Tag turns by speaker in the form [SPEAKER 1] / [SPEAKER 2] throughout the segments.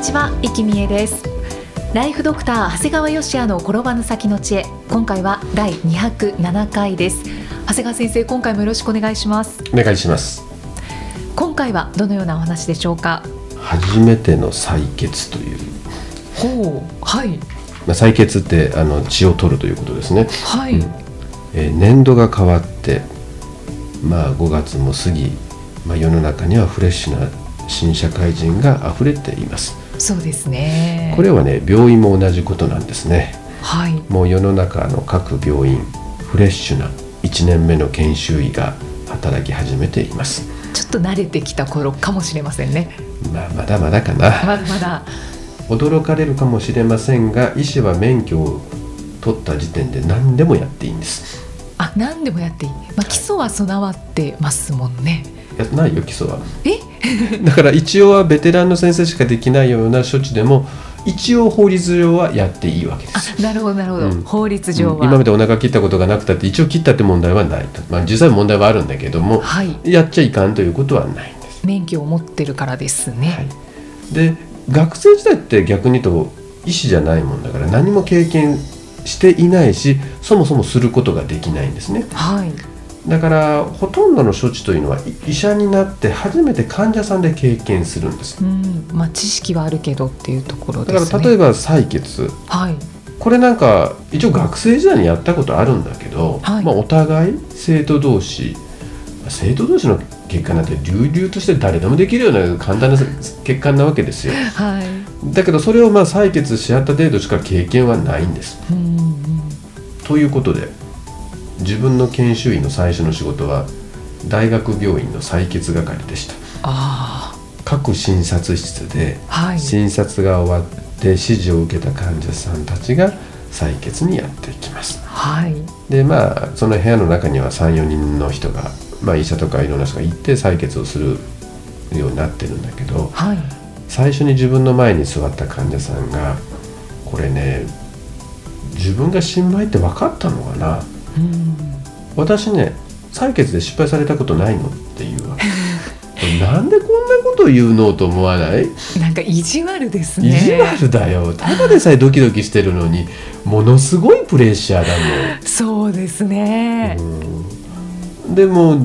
[SPEAKER 1] にちは、生きみえです。ライフドクター長谷川芳也の転ばぬ先の知恵。今回は第207回です。長谷川先生今回もよろしくお願いします。
[SPEAKER 2] お願いします。
[SPEAKER 1] 今回はどのようなお話でしょうか？
[SPEAKER 2] 初めての採血という、
[SPEAKER 1] ほうはい。
[SPEAKER 2] まあ、採血ってあの血を取るということですね、
[SPEAKER 1] はい、
[SPEAKER 2] うん。えー年度が変わってまあ5月も過ぎ、まあ、世の中にはフレッシュな新社会人が溢れています
[SPEAKER 1] そうですね。
[SPEAKER 2] これはね病院も同じことなんですね。
[SPEAKER 1] はい。
[SPEAKER 2] もう世の中の各病院フレッシュな1年目の研修医が働き始めています。
[SPEAKER 1] ちょっと慣れてきた頃かもしれませんね。
[SPEAKER 2] まあまだまだかな。
[SPEAKER 1] まだまだ。
[SPEAKER 2] 驚かれるかもしれませんが医師は免許を取った時点で何でもやっていいんです。
[SPEAKER 1] あ何でもやっていい、まあ、基礎は備わってますもんね。
[SPEAKER 2] やないよ基礎は。
[SPEAKER 1] え？
[SPEAKER 2] だから一応はベテランの先生しかできないような処置でも一応法律上はやっていいわけです。
[SPEAKER 1] あなるほどなるほど、
[SPEAKER 2] うん。
[SPEAKER 1] 法律上は、
[SPEAKER 2] うん。今までお腹切ったことがなくたって一応切ったって問題はないと、まあ、実際問題はあるんだけども
[SPEAKER 1] はい。
[SPEAKER 2] やっちゃいかんということはないんです、
[SPEAKER 1] 免許を持ってるからですね、
[SPEAKER 2] はい、で学生時代って逆に言うと医師じゃないもんだから何も経験していないしそもそもすることができないんですね。
[SPEAKER 1] はい
[SPEAKER 2] だからほとんどの処置というのはい医者になって初めて患者さんで経験するんです。
[SPEAKER 1] うん。まあ知識はあるけどっていうところ
[SPEAKER 2] だ
[SPEAKER 1] ですね。
[SPEAKER 2] から例えば採血。
[SPEAKER 1] はい。
[SPEAKER 2] これなんか一応学生時代にやったことあるんだけど、
[SPEAKER 1] はい。
[SPEAKER 2] まあ、お互い生徒同士生徒同士の結果なんて流々として誰でもできるような簡単な血管なわけですよ。
[SPEAKER 1] はい。
[SPEAKER 2] だけどそれをまあ採血し合った程度しか経験はないんです。
[SPEAKER 1] うんうん。
[SPEAKER 2] ということで自分の研修医の最初の仕事は大学病院の採血係でした。
[SPEAKER 1] あ
[SPEAKER 2] 各診察室で診察が終わって指示を受けた患者さんたちが採血にやっていきます。
[SPEAKER 1] はい。
[SPEAKER 2] でまあその部屋の中には34人の人が、まあ、医者とかいろんな人が行って採血をするようになってるんだけど
[SPEAKER 1] はい。
[SPEAKER 2] 最初に自分の前に座った患者さんがこれね自分が新米って分かったのかな？
[SPEAKER 1] うん
[SPEAKER 2] 私ね採血で失敗されたことないのっていうわ なんでこんなこと言うのと思わない？
[SPEAKER 1] なんか意地悪ですね。
[SPEAKER 2] 意地悪だよ。ただでさえドキドキしてるのにものすごいプレッシャーだ
[SPEAKER 1] そうですね、
[SPEAKER 2] もん、うん。でも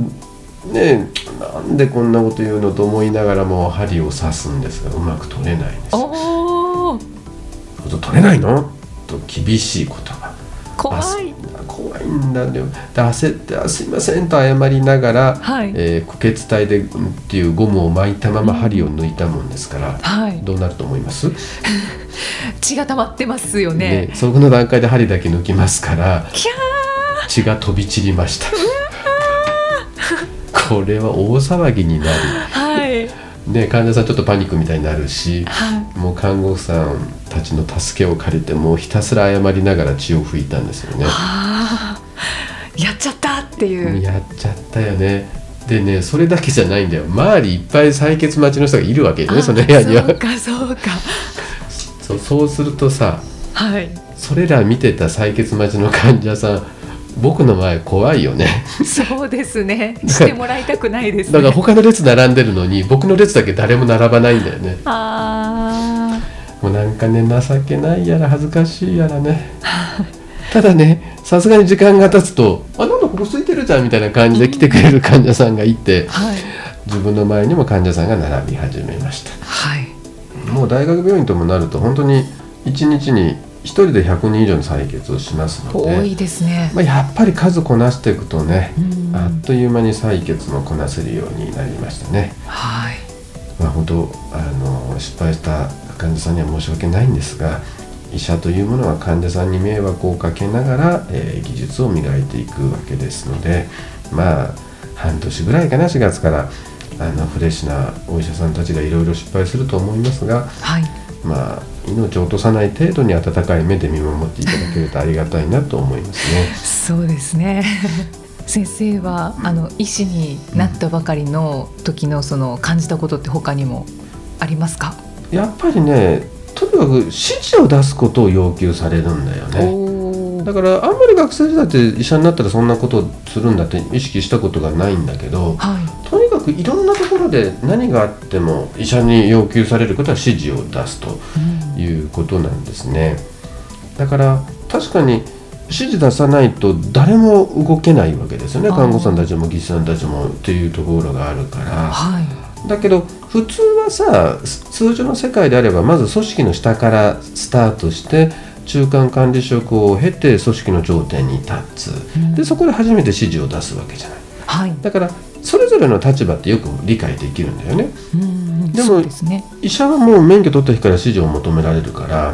[SPEAKER 2] ねなんでこんなこと言うのと思いながらも針を刺すんですがうまく取れないんです。
[SPEAKER 1] おお
[SPEAKER 2] 取れないの？と厳しい言葉。
[SPEAKER 1] 怖い
[SPEAKER 2] 怖いんだ。よで焦ってあ「すいません」と謝りながら、
[SPEAKER 1] はい。
[SPEAKER 2] えー苦血体でうんっていうゴムを巻いたまま針を抜いたもんですから、
[SPEAKER 1] はい。
[SPEAKER 2] どうなると思います、
[SPEAKER 1] 血が溜まってますよね。
[SPEAKER 2] でそこの段階で針だけ抜きますから血が飛び散りました。これは大騒ぎにな
[SPEAKER 1] ーはい。
[SPEAKER 2] り、ね、患者さんちょっとパニックみたいになるし
[SPEAKER 1] はい。
[SPEAKER 2] もう看護婦さんたちの助けを借りてもうひたすら謝りながら血を拭いたんですよね。
[SPEAKER 1] やっちゃったっていう。
[SPEAKER 2] やっちゃったよね。でねそれだけじゃないんだよ。周りいっぱい採血待ちの人がいるわけよねその部屋には。
[SPEAKER 1] そうかそうか。
[SPEAKER 2] そうそうするとさ
[SPEAKER 1] はい。
[SPEAKER 2] それら見てた採血待ちの患者さん僕の前怖いよね。
[SPEAKER 1] そうですね。してもらいたくないですね。
[SPEAKER 2] だから他の列並んでるのに僕の列だけ誰も並ばないんだよね。
[SPEAKER 1] あ
[SPEAKER 2] もうなんかね情けないやら恥ずかしいやらね。ただねさすがに時間が経つと「あなんだここ空いてるじゃん」みたいな感じで来てくれる患者さんがいて
[SPEAKER 1] ーはい。
[SPEAKER 2] 自分の前にも患者さんが並び始めました。
[SPEAKER 1] はい。
[SPEAKER 2] もう大学病院ともなると本当に1日に1人で100人以上の採血をしますので、
[SPEAKER 1] 多いですね。
[SPEAKER 2] まあ、やっぱり数こなしていくとね
[SPEAKER 1] うん。
[SPEAKER 2] あっという間に採血もこなせるようになりましたね。
[SPEAKER 1] はい。
[SPEAKER 2] まあ、本当あの失敗した患者さんには申し訳ないんですが医者というものは患者さんに迷惑をかけながら、えー技術を磨いていくわけですのでまあ半年ぐらいかな4月からあのフレッシュなお医者さんたちがいろいろ失敗すると思いますが
[SPEAKER 1] はい。
[SPEAKER 2] まあ命を落とさない程度に温かい目で見守っていただけるとありがたいなと思いますね。
[SPEAKER 1] そうですね。先生はあの医師になったばかりの時のその感じたことって他にもありますか、
[SPEAKER 2] やっぱりねとにかく指示を出すことを要求されるんだよね。だからあんまり学生時代って医者になったらそんなことをするんだって意識したことがないんだけど
[SPEAKER 1] はい。
[SPEAKER 2] とにかくいろんなところで何があっても医者に要求されることは指示を出すと
[SPEAKER 1] うん。
[SPEAKER 2] いうことなんですね。だから確かに指示出さないと誰も動けないわけですよね。看護師さんたちも技師さんたちもっていうところがあるから。
[SPEAKER 1] はい。
[SPEAKER 2] だけど普通はさ通常の世界であればまず組織の下からスタートして中間管理職を経て組織の頂点に立つ。
[SPEAKER 1] うん。
[SPEAKER 2] でそこで初めて指示を出すわけじゃない。
[SPEAKER 1] はい。
[SPEAKER 2] だからそれぞれの立場ってよく理解できるんだよね。でも
[SPEAKER 1] ね。
[SPEAKER 2] 医者はもう免許取った日から指示を求められるから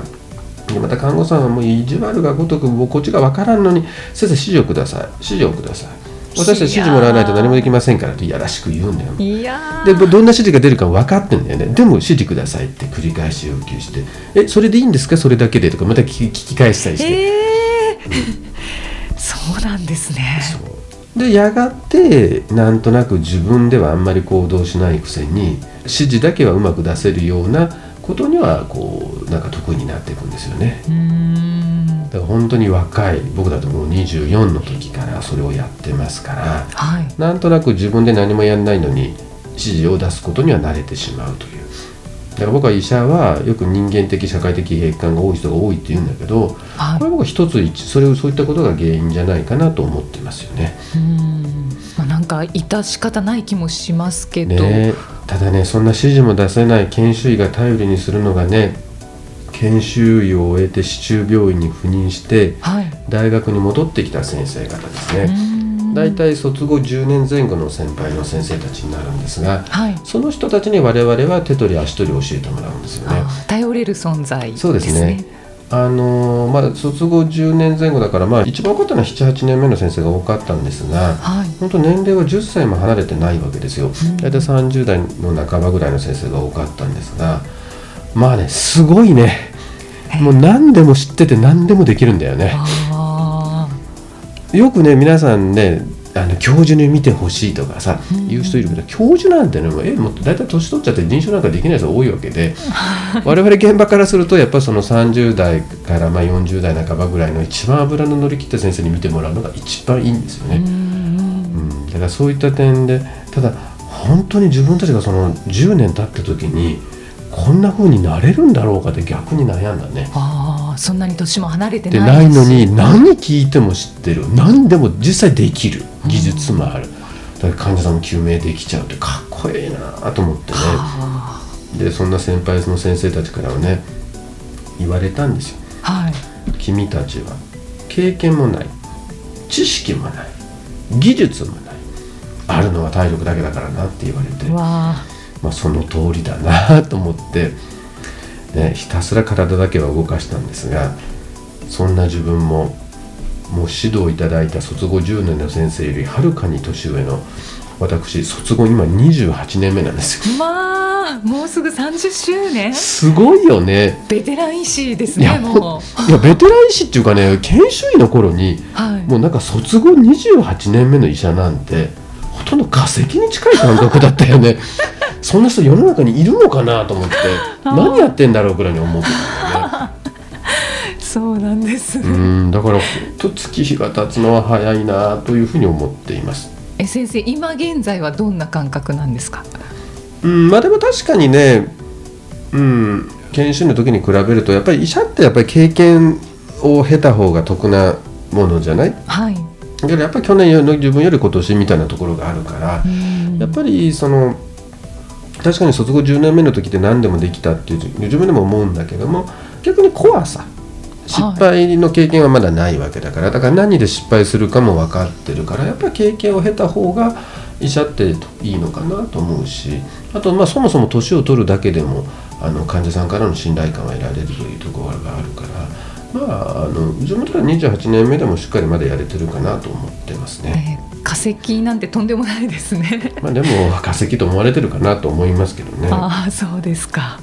[SPEAKER 2] でまた看護師さんはもう意地悪がごとくもうこっちが分からんのに先生指示をください。指示をください私たち指示もらわないと何もできませんからっていやらしく言うんだよ。
[SPEAKER 1] いやー。
[SPEAKER 2] でどんな指示が出るか分かってんだよね。でも指示くださいって繰り返し要求してえそれでいいんですか？それだけでとかまた聞き返したりして、
[SPEAKER 1] えー。そうなんですね。
[SPEAKER 2] でやがてなんとなく自分ではあんまり行動しないくせに指示だけはうまく出せるようなことにはこうなんか得意になっていくんですよねだから本当に若い僕だともう24の時からそれをやってますから
[SPEAKER 1] はい。
[SPEAKER 2] なんとなく自分で何もやんないのに指示を出すことには慣れてしまうという。だから僕は医者はよく人間的社会的閉環が多い人が多いって言うんだけど
[SPEAKER 1] はい。
[SPEAKER 2] これは僕は一つ一それをそういったことが原因じゃないかなと思ってますよね。
[SPEAKER 1] うーん。まあなんか致し方ない気もしますけど、
[SPEAKER 2] ね。ただねそんな指示も出せない研修医が頼りにするのがね研修医を終えて市中病院に赴任して
[SPEAKER 1] はい。
[SPEAKER 2] 大学に戻ってきた先生方ですね。
[SPEAKER 1] ん。
[SPEAKER 2] 大体卒後10年前後の先輩の先生たちになるんですが
[SPEAKER 1] はい。
[SPEAKER 2] その人たちに我々は手取り足取り教えてもらうんですよね。
[SPEAKER 1] 頼れる存在
[SPEAKER 2] そうですね。あのーまあ、卒後10年前後だから、まあ、一番多かったのは78年目の先生が多かったんですが
[SPEAKER 1] はい。
[SPEAKER 2] 本当年齢は10歳も離れてないわけですよ。
[SPEAKER 1] ん。
[SPEAKER 2] 大体30代の半ばぐらいの先生が多かったんですがまあねすごいねもう何でも知ってて何でもできるんだよね。
[SPEAKER 1] あ
[SPEAKER 2] よくね皆さんねあの教授に見てほしいとかさ
[SPEAKER 1] うん。
[SPEAKER 2] 言う人いるけど教授なんてねもうえもう大体年取っちゃって臨床なんかできない人多いわけで。我々現場からするとやっぱりその30代からまあ40代半ばぐらいの一番脂の乗り切った先生に見てもらうのが一番いいんですよ
[SPEAKER 1] ーう。ん
[SPEAKER 2] うん、だからそういった点でただ本当に自分たちがその10年経った時にこんな風になれるんだろうかって逆に悩んだね。
[SPEAKER 1] あーそんなに年も離れて
[SPEAKER 2] で
[SPEAKER 1] な
[SPEAKER 2] ないいのに何聞いても知ってる。何でも実際できる技術もある。だから患者さんも救命できちゃうってかっこいいなと思ってね。
[SPEAKER 1] は
[SPEAKER 2] でそんな先輩の先生たちからはね言われたんですよ。
[SPEAKER 1] あはい。
[SPEAKER 2] 君たちは経験もない。知識もない。技術もない。あるのは体力だけだからなって言われてまあ、その通りだなと思って、ね、ひたすら体だけは動かしたんですがそんな自分ももう指導いただいた卒業10年の先生よりはるかに年上の私卒業今28年目なんですよ。
[SPEAKER 1] ーまあもうすぐ30周年？
[SPEAKER 2] すごいよね。
[SPEAKER 1] ベテラン医師ですねも
[SPEAKER 2] いやベテラン医師っていうかね研修医の頃に
[SPEAKER 1] うはい
[SPEAKER 2] もうなんか卒業28年目の医者なんてほとんど化石に近い感覚だったよねそんな人世の中にいるのかなと思って 何やってんだろうぐらいに思ってたんだよね
[SPEAKER 1] そうなんです、
[SPEAKER 2] うんだから本当月日が経つのは早いなというふうに思っています。
[SPEAKER 1] え先生今現在はどんな感覚なんですか？
[SPEAKER 2] うんまあでも確かにねうん研修の時に比べるとやっぱり医者ってやっぱり経験を経た方が得なものじゃない？
[SPEAKER 1] はい。
[SPEAKER 2] だからやっぱり去年の自分より今年みたいなところがあるから
[SPEAKER 1] うん。
[SPEAKER 2] やっぱりその確かに卒業10年目の時って何でもできたっていう自分でも思うんだけども逆に怖さ。失敗の経験はまだないわけだから、だから何で失敗するかも分かってるからやっぱり経験を経た方が医者っていいのかなと思うし。あとまあそもそも年を取るだけでもあの患者さんからの信頼感が得られるというところがあるから。まああの自分とは28年目でもしっかりまだやれてるかなと思ってますね。
[SPEAKER 1] えー化石なんてとんでもないですね。
[SPEAKER 2] まあでも化石と思われてるかなと思いますけどね。
[SPEAKER 1] ああそうですか。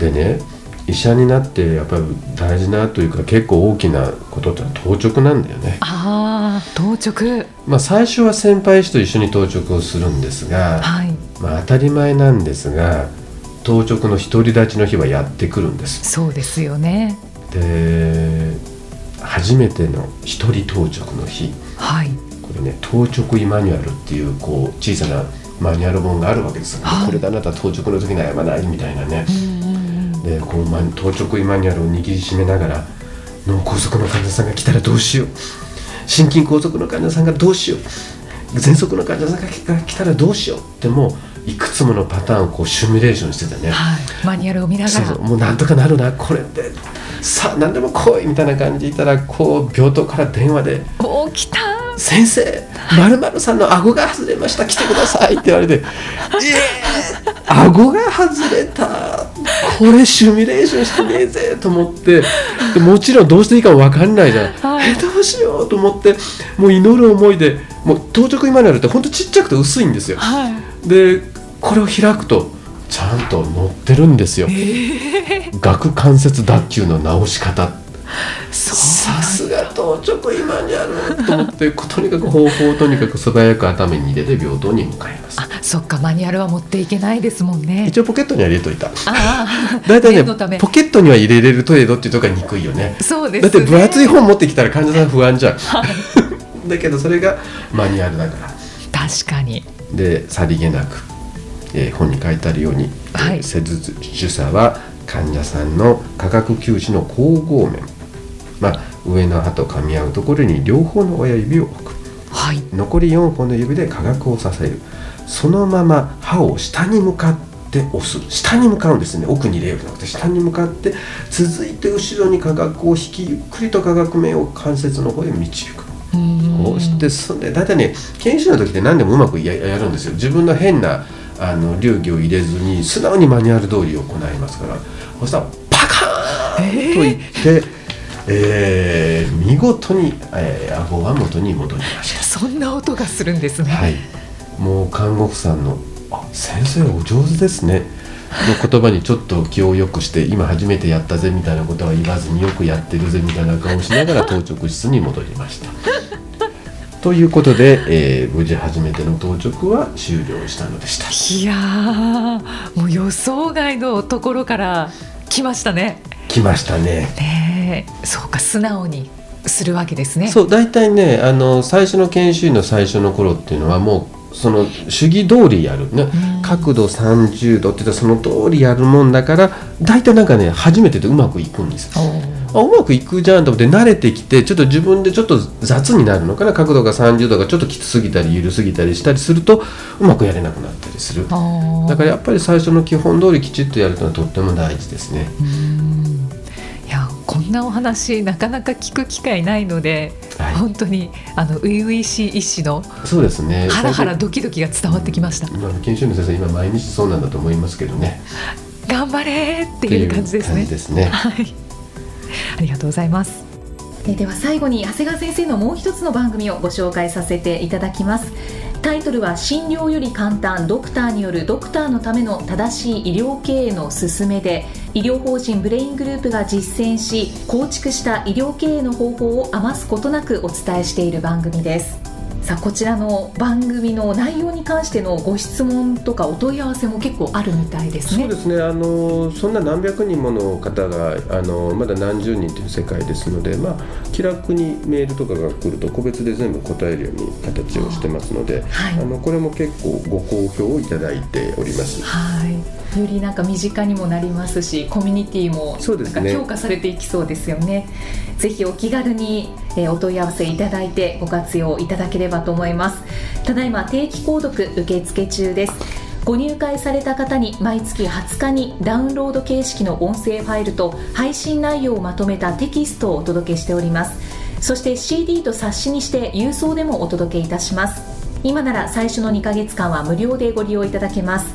[SPEAKER 2] でね医者になってやっぱり大事なというか結構大きなことって当直なんだよね。
[SPEAKER 1] ああ当直。
[SPEAKER 2] まあ最初は先輩医師と一緒に当直をするんですが、
[SPEAKER 1] はい。
[SPEAKER 2] まあ当たり前なんですが当直の独り立ちの日はやってくるんです。
[SPEAKER 1] そうですよね。
[SPEAKER 2] で初めての一人当直の日
[SPEAKER 1] はい。
[SPEAKER 2] これね当直医マニュアルっていうこう小さなマニュアル本があるわけですよ、
[SPEAKER 1] はい
[SPEAKER 2] これであなた当直の時に謝らないみたいなね。でこうま当直医マニュアルを握りしめながら脳梗塞の患者さんが来たらどうしよう。心筋梗塞の患者さんがどうしよう。喘息の患者さんが来たらどうしよう。ってもういくつものパターンをこうシミュレーションしてたね。
[SPEAKER 1] はい。マニュアルを見ながら。
[SPEAKER 2] もうなんとかなるな。これでさあ何でも来いみたいな感じでいたらこう病棟から電話で
[SPEAKER 1] おー来た「
[SPEAKER 2] 先生まるまるさんの顎が外れました。来てください」って言われて「えー、顎が外れた。これシミュレーションしてねえぜ」と思って。でもちろんどうしていいかも分かんないじゃん、
[SPEAKER 1] はい。
[SPEAKER 2] えどうしようと思ってもう祈る思いでもう当直今になるってほんとちっちゃくて薄いんですよ。
[SPEAKER 1] はい。
[SPEAKER 2] でこれを開くとちゃんと載ってるんですよ、顎関節脱臼の治し方
[SPEAKER 1] そう。
[SPEAKER 2] さすが当直今にあると思ってとにかく方法をとにかく素早く頭に入れて病棟に向かいます。
[SPEAKER 1] あ、そっかマニュアルは持っていけないですもんね。
[SPEAKER 2] 一応ポケットには入れといた。
[SPEAKER 1] ああ。
[SPEAKER 2] 大体ねポケットには入れれる程度っていうとこが憎いよね。
[SPEAKER 1] そうです、ね。
[SPEAKER 2] だって分厚い本持ってきたら患者さん不安じゃん。だけどそれがマニュアルだから。
[SPEAKER 1] 確かに。
[SPEAKER 2] でさりげなく、えー本に書いてあるように、
[SPEAKER 1] はい。
[SPEAKER 2] えー施術主査は患者さんの価格臼歯の交合面、まあ、上の歯と噛み合うところに両方の親指を置く。
[SPEAKER 1] はい。
[SPEAKER 2] 残り4本の指で価格を支える。そのまま歯を下に向かって押す。下に向かうんですね。奥に入れるじゃなくて。下に向かって続いて後ろに価格を引きゆっくりと価格面を関節の方へ導く。こうして進んで大体ね研修の時って何でもうまくややるんですよ。自分の変なあの流儀を入れずに素直にマニュアル通り行いますから。そしたらパカーンといって、えー見事に、えー、顎は元に戻りました
[SPEAKER 1] そんな音がするんですね。
[SPEAKER 2] はいもう看護婦さんの「あ先生お上手ですね」の言葉にちょっと気を良くして今初めてやったぜみたいなことは言わずによくやってるぜみたいな顔をしながら当直室に戻りました。ということで、えー無事初めての当直は終了したのでした。
[SPEAKER 1] いやーもう予想外のところから来ましたね。
[SPEAKER 2] 来ましたね。
[SPEAKER 1] ねえそうか素直にするわけですね。
[SPEAKER 2] そう大体ねあの最初の研修医の最初の頃っていうのはもうその主義通りやる。ね
[SPEAKER 1] うん。
[SPEAKER 2] 角度30度って言ったらその通りやるもんだから大体なんかね初めてでうまくいくんですあうまくいくじゃんと思って慣れてきてちょっと自分でちょっと雑になるのかな。角度が30度がちょっときつすぎたり緩すぎたりしたりするとうまくやれなくなったりする。だからやっぱり最初の基本通りきちっとやるというのはとっても大事ですね。
[SPEAKER 1] うなお話なかなか聞く機会ないので、
[SPEAKER 2] はい
[SPEAKER 1] 本当にあの初々しい医師の
[SPEAKER 2] そうですね
[SPEAKER 1] ハラハラドキドキが伝わってきました。
[SPEAKER 2] 今の研修医の先生今毎日そうなんだと思いますけどね
[SPEAKER 1] 頑張れーっていう感じですね。
[SPEAKER 2] ですね
[SPEAKER 1] はい。ありがとうございます。
[SPEAKER 3] えでは最後に長谷川先生のもう一つの番組をご紹介させていただきますタイトルは診療より簡単。ドクターによるドクターのための正しい医療経営の勧めで医療法人ブレイングループが実践し構築した医療経営の方法を余すことなくお伝えしている番組です。さあこちらの番組の内容に関してのご質問とかお問い合わせも結構あるみたいですね。
[SPEAKER 2] そうですね。あのそんな何百人もの方があのまだ何十人という世界ですので、まあ、気楽にメールとかが来ると個別で全部答えるように形をしてますので、
[SPEAKER 3] はい。
[SPEAKER 2] あのこれも結構ご好評をいただいております。
[SPEAKER 3] はいよりなんか身近にもなりますしコミュニティもなんか強化されていきそうですよね。ぜひお気軽に、えーお問い合わせいただいてご活用いただければと思います。ただいま定期購読受付中です。ご入会された方に毎月20日にダウンロード形式の音声ファイルと配信内容をまとめたテキストをお届けしております。そして CD と冊子にして郵送でもお届けいたします。今なら最初の2ヶ月間は無料でご利用いただけます